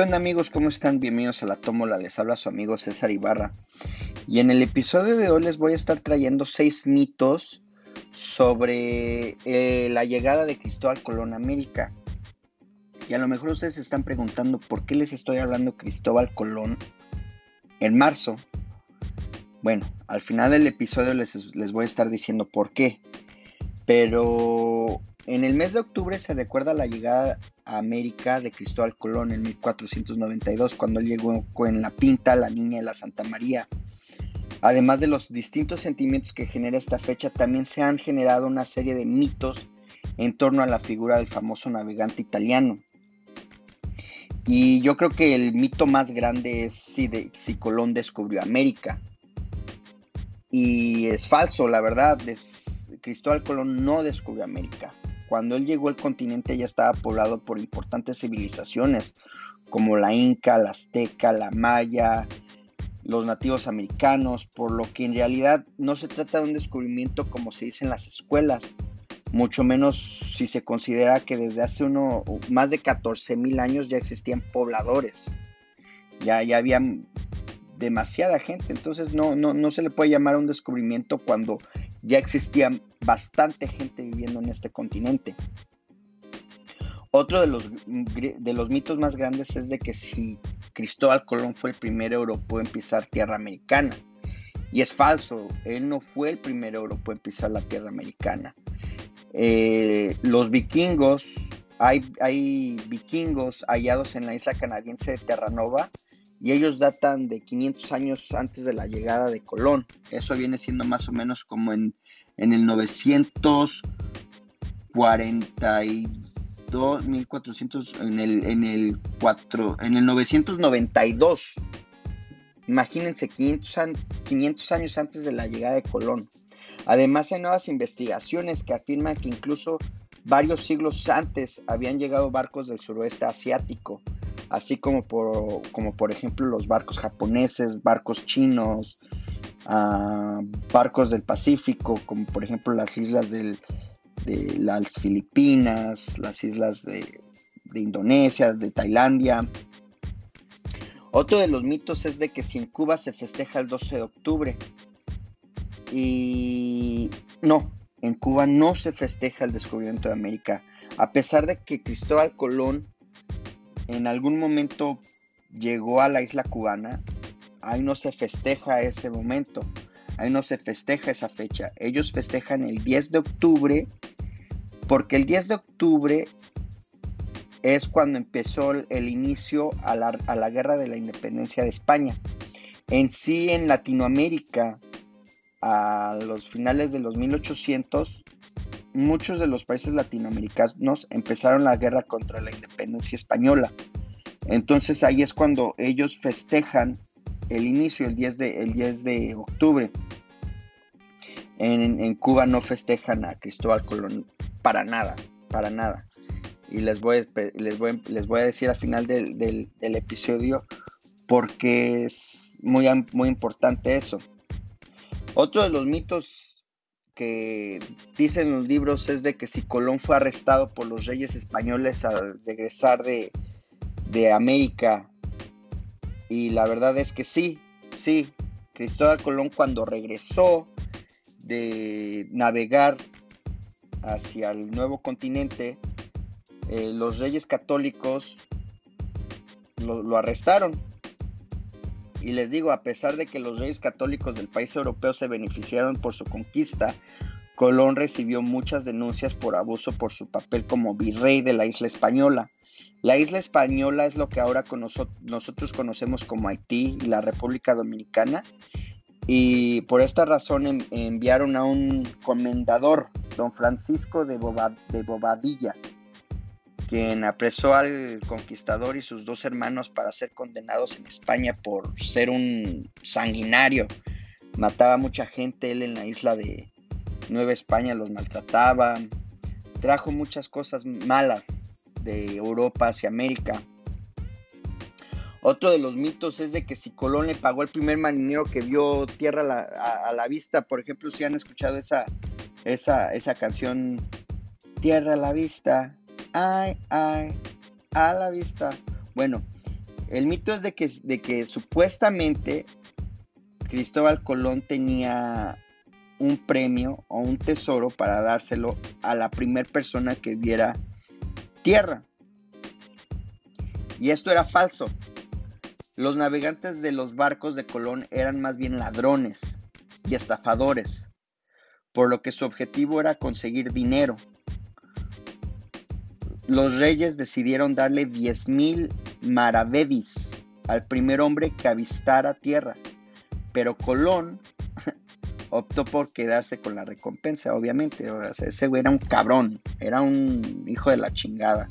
¿Qué onda amigos? ¿Cómo están? Bienvenidos a la Tómola. Les habla su amigo César Ibarra. Y en el episodio de hoy les voy a estar trayendo seis mitos sobre eh, la llegada de Cristóbal Colón a América. Y a lo mejor ustedes se están preguntando por qué les estoy hablando Cristóbal Colón en marzo. Bueno, al final del episodio les, les voy a estar diciendo por qué. Pero en el mes de octubre se recuerda la llegada a América de Cristóbal Colón en 1492, cuando llegó con la Pinta, la Niña de la Santa María. Además de los distintos sentimientos que genera esta fecha, también se han generado una serie de mitos en torno a la figura del famoso navegante italiano. Y yo creo que el mito más grande es si Colón descubrió América. Y es falso, la verdad. Cristóbal Colón no descubrió América. Cuando él llegó al continente ya estaba poblado por importantes civilizaciones como la Inca, la Azteca, la Maya, los nativos americanos, por lo que en realidad no se trata de un descubrimiento como se dice en las escuelas, mucho menos si se considera que desde hace uno, más de 14 mil años ya existían pobladores, ya, ya había demasiada gente, entonces no, no, no se le puede llamar un descubrimiento cuando ya existía bastante gente viviendo en este continente. Otro de los, de los mitos más grandes es de que si Cristóbal Colón fue el primer europeo en pisar tierra americana. Y es falso, él no fue el primer europeo en pisar la tierra americana. Eh, los vikingos, hay, hay vikingos hallados en la isla canadiense de Terranova y ellos datan de 500 años antes de la llegada de Colón. Eso viene siendo más o menos como en, en el 942, 1400, en el, en el 4, en el 992. Imagínense, 500, 500 años antes de la llegada de Colón. Además hay nuevas investigaciones que afirman que incluso varios siglos antes habían llegado barcos del suroeste asiático así como por, como por ejemplo los barcos japoneses, barcos chinos, ah, barcos del Pacífico, como por ejemplo las islas de las Filipinas, las islas de, de Indonesia, de Tailandia. Otro de los mitos es de que si en Cuba se festeja el 12 de octubre. Y no, en Cuba no se festeja el descubrimiento de América. A pesar de que Cristóbal Colón en algún momento llegó a la isla cubana, ahí no se festeja ese momento, ahí no se festeja esa fecha. Ellos festejan el 10 de octubre, porque el 10 de octubre es cuando empezó el inicio a la, a la guerra de la independencia de España. En sí, en Latinoamérica, a los finales de los 1800, muchos de los países latinoamericanos empezaron la guerra contra la independencia española. Entonces ahí es cuando ellos festejan el inicio, el 10 de, el 10 de octubre. En, Cuba no festejan a Cristóbal Colón para nada, para nada. Y les voy, les voy, les voy a decir al final del, del episodio porque es muy, muy importante eso. Otro de los mitos que dicen los libros es de que si Colón fue arrestado por los reyes españoles al regresar de, de América. Y la verdad es que sí, sí, Cristóbal Colón cuando regresó de navegar hacia el nuevo continente, eh, los reyes católicos lo arrestaron y les digo, a pesar de que los reyes católicos del país europeo se beneficiaron por su conquista, Colón recibió muchas denuncias por abuso por su papel como virrey de la isla española. La isla española es lo que ahora nosotros conocemos como Haití y la República Dominicana. Y por esta razón enviaron a un comendador, don Francisco de, de Bobadilla, quien apresó al conquistador y sus dos hermanos para ser condenados en España por ser un sanguinario. Mataba a mucha gente, él en la isla de Nueva España los maltrataba, trajo muchas cosas malas de Europa hacia América. Otro de los mitos es de que si Colón le pagó el primer marinero que vio tierra a la, vista, por ejemplo, si han escuchado esa, esa, esa canción, Tierra a la vista, ay, ay, a la vista. Bueno, El mito es de que, de que supuestamente Cristóbal Colón tenía un premio o un tesoro para dárselo a la primera persona que viera tierra. Y esto era falso. Los navegantes de los barcos de Colón eran más bien ladrones y estafadores, por lo que su objetivo era conseguir dinero. Los reyes decidieron darle 10.000 maravedis al primer hombre que avistara tierra, pero Colón optó por quedarse con la recompensa, obviamente. ese güey era un cabrón, era un hijo de la chingada.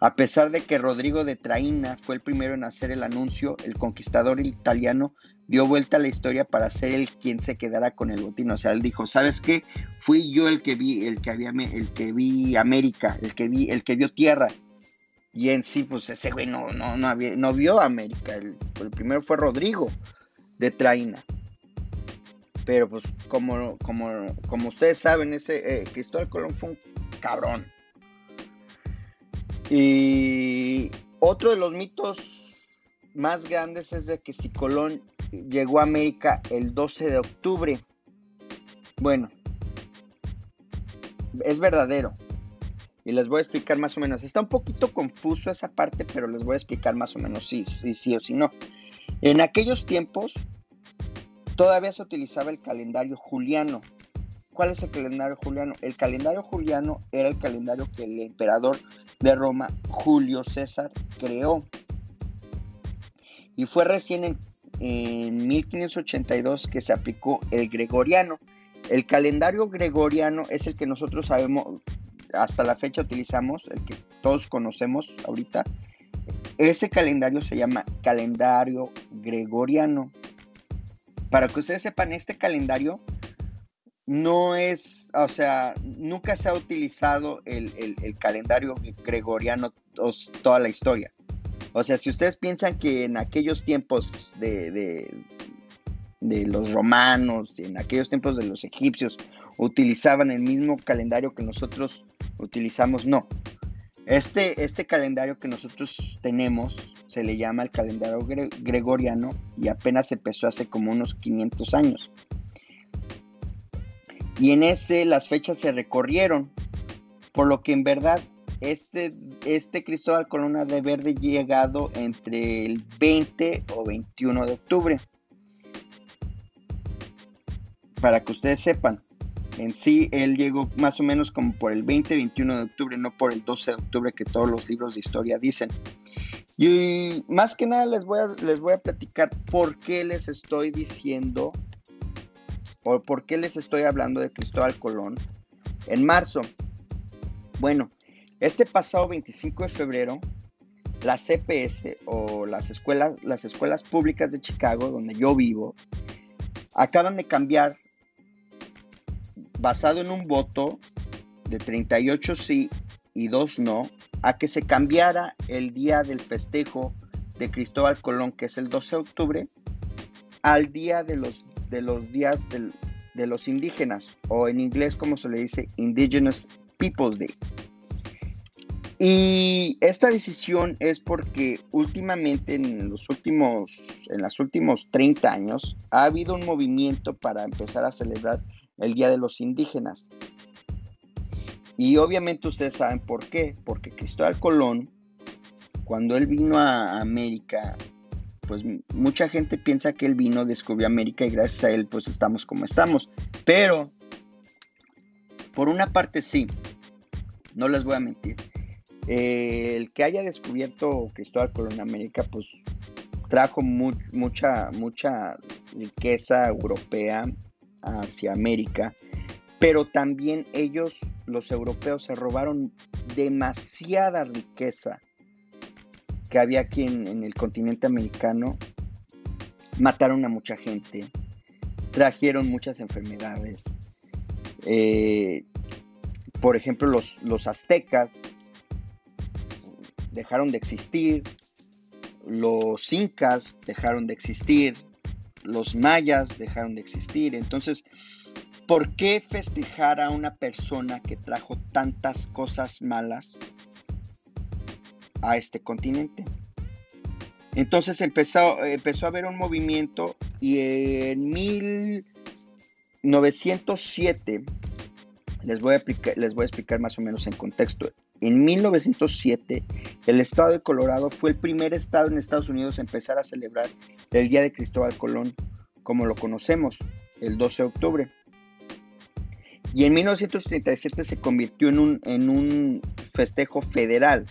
A pesar de que Rodrigo de Traina fue el primero en hacer el anuncio, el conquistador italiano dio vuelta a la historia para ser el quien se quedara con el botín. O sea, él dijo, ¿sabes qué? Fui yo el que vi, el que había, el que vi América, el que vi, el que vio tierra. Y en sí, pues ese güey no, no, no, vio América. El, el primero fue Rodrigo de Traina. Pero pues como, como, como ustedes saben, ese eh, Cristóbal Colón fue un cabrón. Y otro de los mitos más grandes es de que si Colón llegó a América el 12 de octubre, bueno, es verdadero. Y les voy a explicar más o menos. Está un poquito confuso esa parte, pero les voy a explicar más o menos si sí, sí o si no. En aquellos tiempos, todavía se utilizaba el calendario juliano. ¿Cuál es el calendario juliano? El calendario juliano era el calendario que el emperador de Roma, Julio César, creó. Y fue recién en, 1582 que se aplicó el gregoriano. El calendario gregoriano es el que nosotros sabemos, hasta la fecha utilizamos, el que todos conocemos ahorita. Ese calendario se llama calendario gregoriano. Para que ustedes sepan, este calendario no es, o sea, nunca se ha utilizado el, calendario gregoriano toda la historia. O sea, si ustedes piensan que en aquellos tiempos de, de, los romanos, en aquellos tiempos de los egipcios, utilizaban el mismo calendario que nosotros utilizamos, no. Este, este calendario que nosotros tenemos se le llama el calendario gregoriano y apenas empezó hace como unos 500 años. Y en ese las fechas se recorrieron, por lo que en verdad este, este Cristóbal Colón de haber llegado entre el 20 o 21 de octubre. Para que ustedes sepan, en sí, él llegó más o menos como por el 20-21 de octubre, no por el 12 de octubre que todos los libros de historia dicen. Y más que nada les voy a, les voy a platicar por qué les estoy diciendo o por qué les estoy hablando de Cristóbal Colón en marzo. Bueno, este pasado 25 de febrero, la CPS o las escuelas, las escuelas públicas de Chicago, donde yo vivo, acaban de cambiar basado en un voto de 38 sí y 2 no, a que se cambiara el día del festejo de Cristóbal Colón, que es el 12 de octubre, al día de los, de los días de los indígenas, o en inglés como se le dice, Indigenous Peoples Day. Y esta decisión es porque últimamente en los últimos, en los últimos 30 años, ha habido un movimiento para empezar a celebrar el Día de los Indígenas. Y obviamente ustedes saben por qué, porque Cristóbal Colón, cuando él vino a América, pues mucha gente piensa que él vino, descubrió América y gracias a él pues estamos como estamos. Pero, por una parte sí, no les voy a mentir, el que haya descubierto Cristóbal Colón América pues trajo mucha, mucha riqueza europea, hacia América, pero también ellos, los europeos, se robaron demasiada riqueza que había aquí en, el continente americano, mataron a mucha gente, trajeron muchas enfermedades. Eh, por ejemplo, los, los aztecas dejaron de existir, los incas dejaron de existir, los mayas dejaron de existir. Entonces, ¿por qué festejar a una persona que trajo tantas cosas malas a este continente? Entonces empezó, empezó a haber un movimiento y en 1907, les voy, a les voy a explicar más o menos en contexto, en 1907 el estado de Colorado fue el primer estado en Estados Unidos a empezar a celebrar el Día de Cristóbal Colón como lo conocemos, el 12 de octubre. Y en 1937 se convirtió en un, en un festejo federal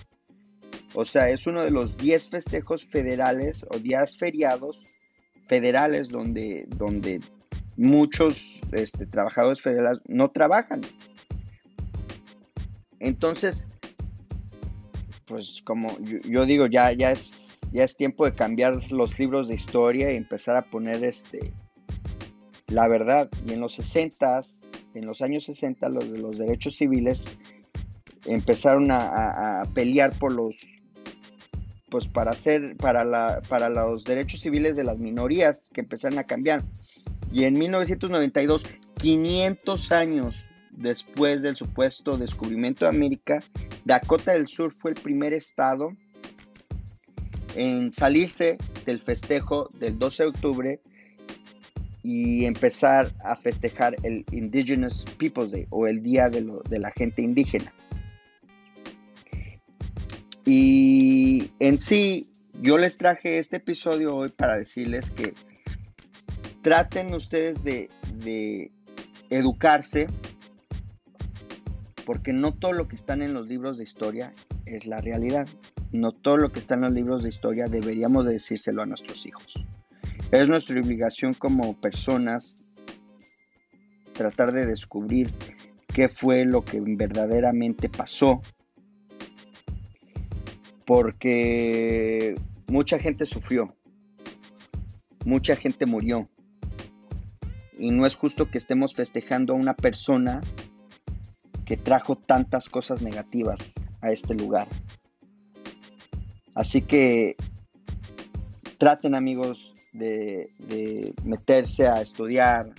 o sea, es uno de los 10 festejos federales o días feriados federales donde, donde muchos este, trabajadores federales no trabajan. Entonces, pues como yo, digo, ya, ya, es, ya es tiempo de cambiar los libros de historia y empezar a poner este, la verdad. Y en los 60, en los años 60, los los derechos civiles empezaron a pelear por los pues para hacer, para, la, para los derechos civiles de las minorías que empezaron a cambiar. Y en 1992, 500 años después del supuesto descubrimiento de América, Dakota del Sur fue el primer estado en salirse del festejo del 12 de octubre y empezar a festejar el Indigenous Peoples Day o el Día de, la Gente Indígena. Y en sí, yo les traje este episodio hoy para decirles que traten ustedes de, educarse, porque no todo lo que están en los libros de historia es la realidad. No todo lo que está en los libros de historia deberíamos decírselo a nuestros hijos. Es nuestra obligación como personas tratar de descubrir qué fue lo que verdaderamente pasó porque mucha gente sufrió, mucha gente murió. Y no es justo que estemos festejando a una persona que trajo tantas cosas negativas a este lugar. Así que traten amigos de, meterse a estudiar,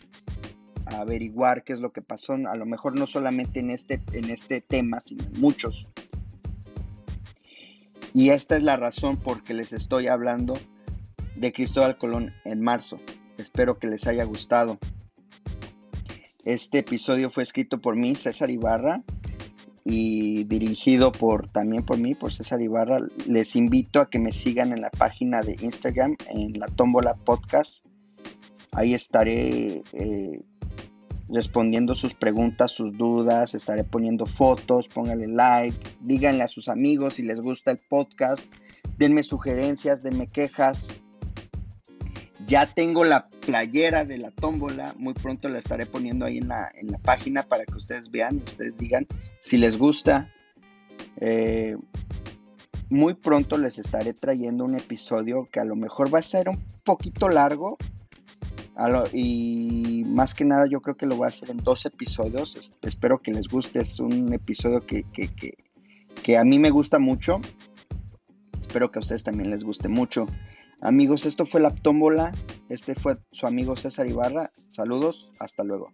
a averiguar qué es lo que pasó, a lo mejor no solamente en este, en este tema, sino en muchos. Y esta es la razón por que les estoy hablando de Cristóbal Colón en marzo. Espero que les haya gustado. Este episodio fue escrito por mí, César Ibarra, y dirigido por también por mí, por César Ibarra. Les invito a que me sigan en la página de Instagram, en la Tómbola Podcast. Ahí estaré eh, respondiendo sus preguntas, sus dudas, estaré poniendo fotos, pónganle like, díganle a sus amigos si les gusta el podcast, denme sugerencias, denme quejas. Ya tengo la playera de la tómbola, muy pronto la estaré poniendo ahí en la, en la página para que ustedes vean, ustedes digan si les gusta. Eh, muy pronto les estaré trayendo un episodio que a lo mejor va a ser un poquito largo, y más que nada yo creo que lo voy a hacer en dos episodios. Espero que les guste. Es un episodio que, que, a mí me gusta mucho. Espero que a ustedes también les guste mucho. Amigos, esto fue la tómbola. Este fue su amigo César Ibarra. Saludos. Hasta luego.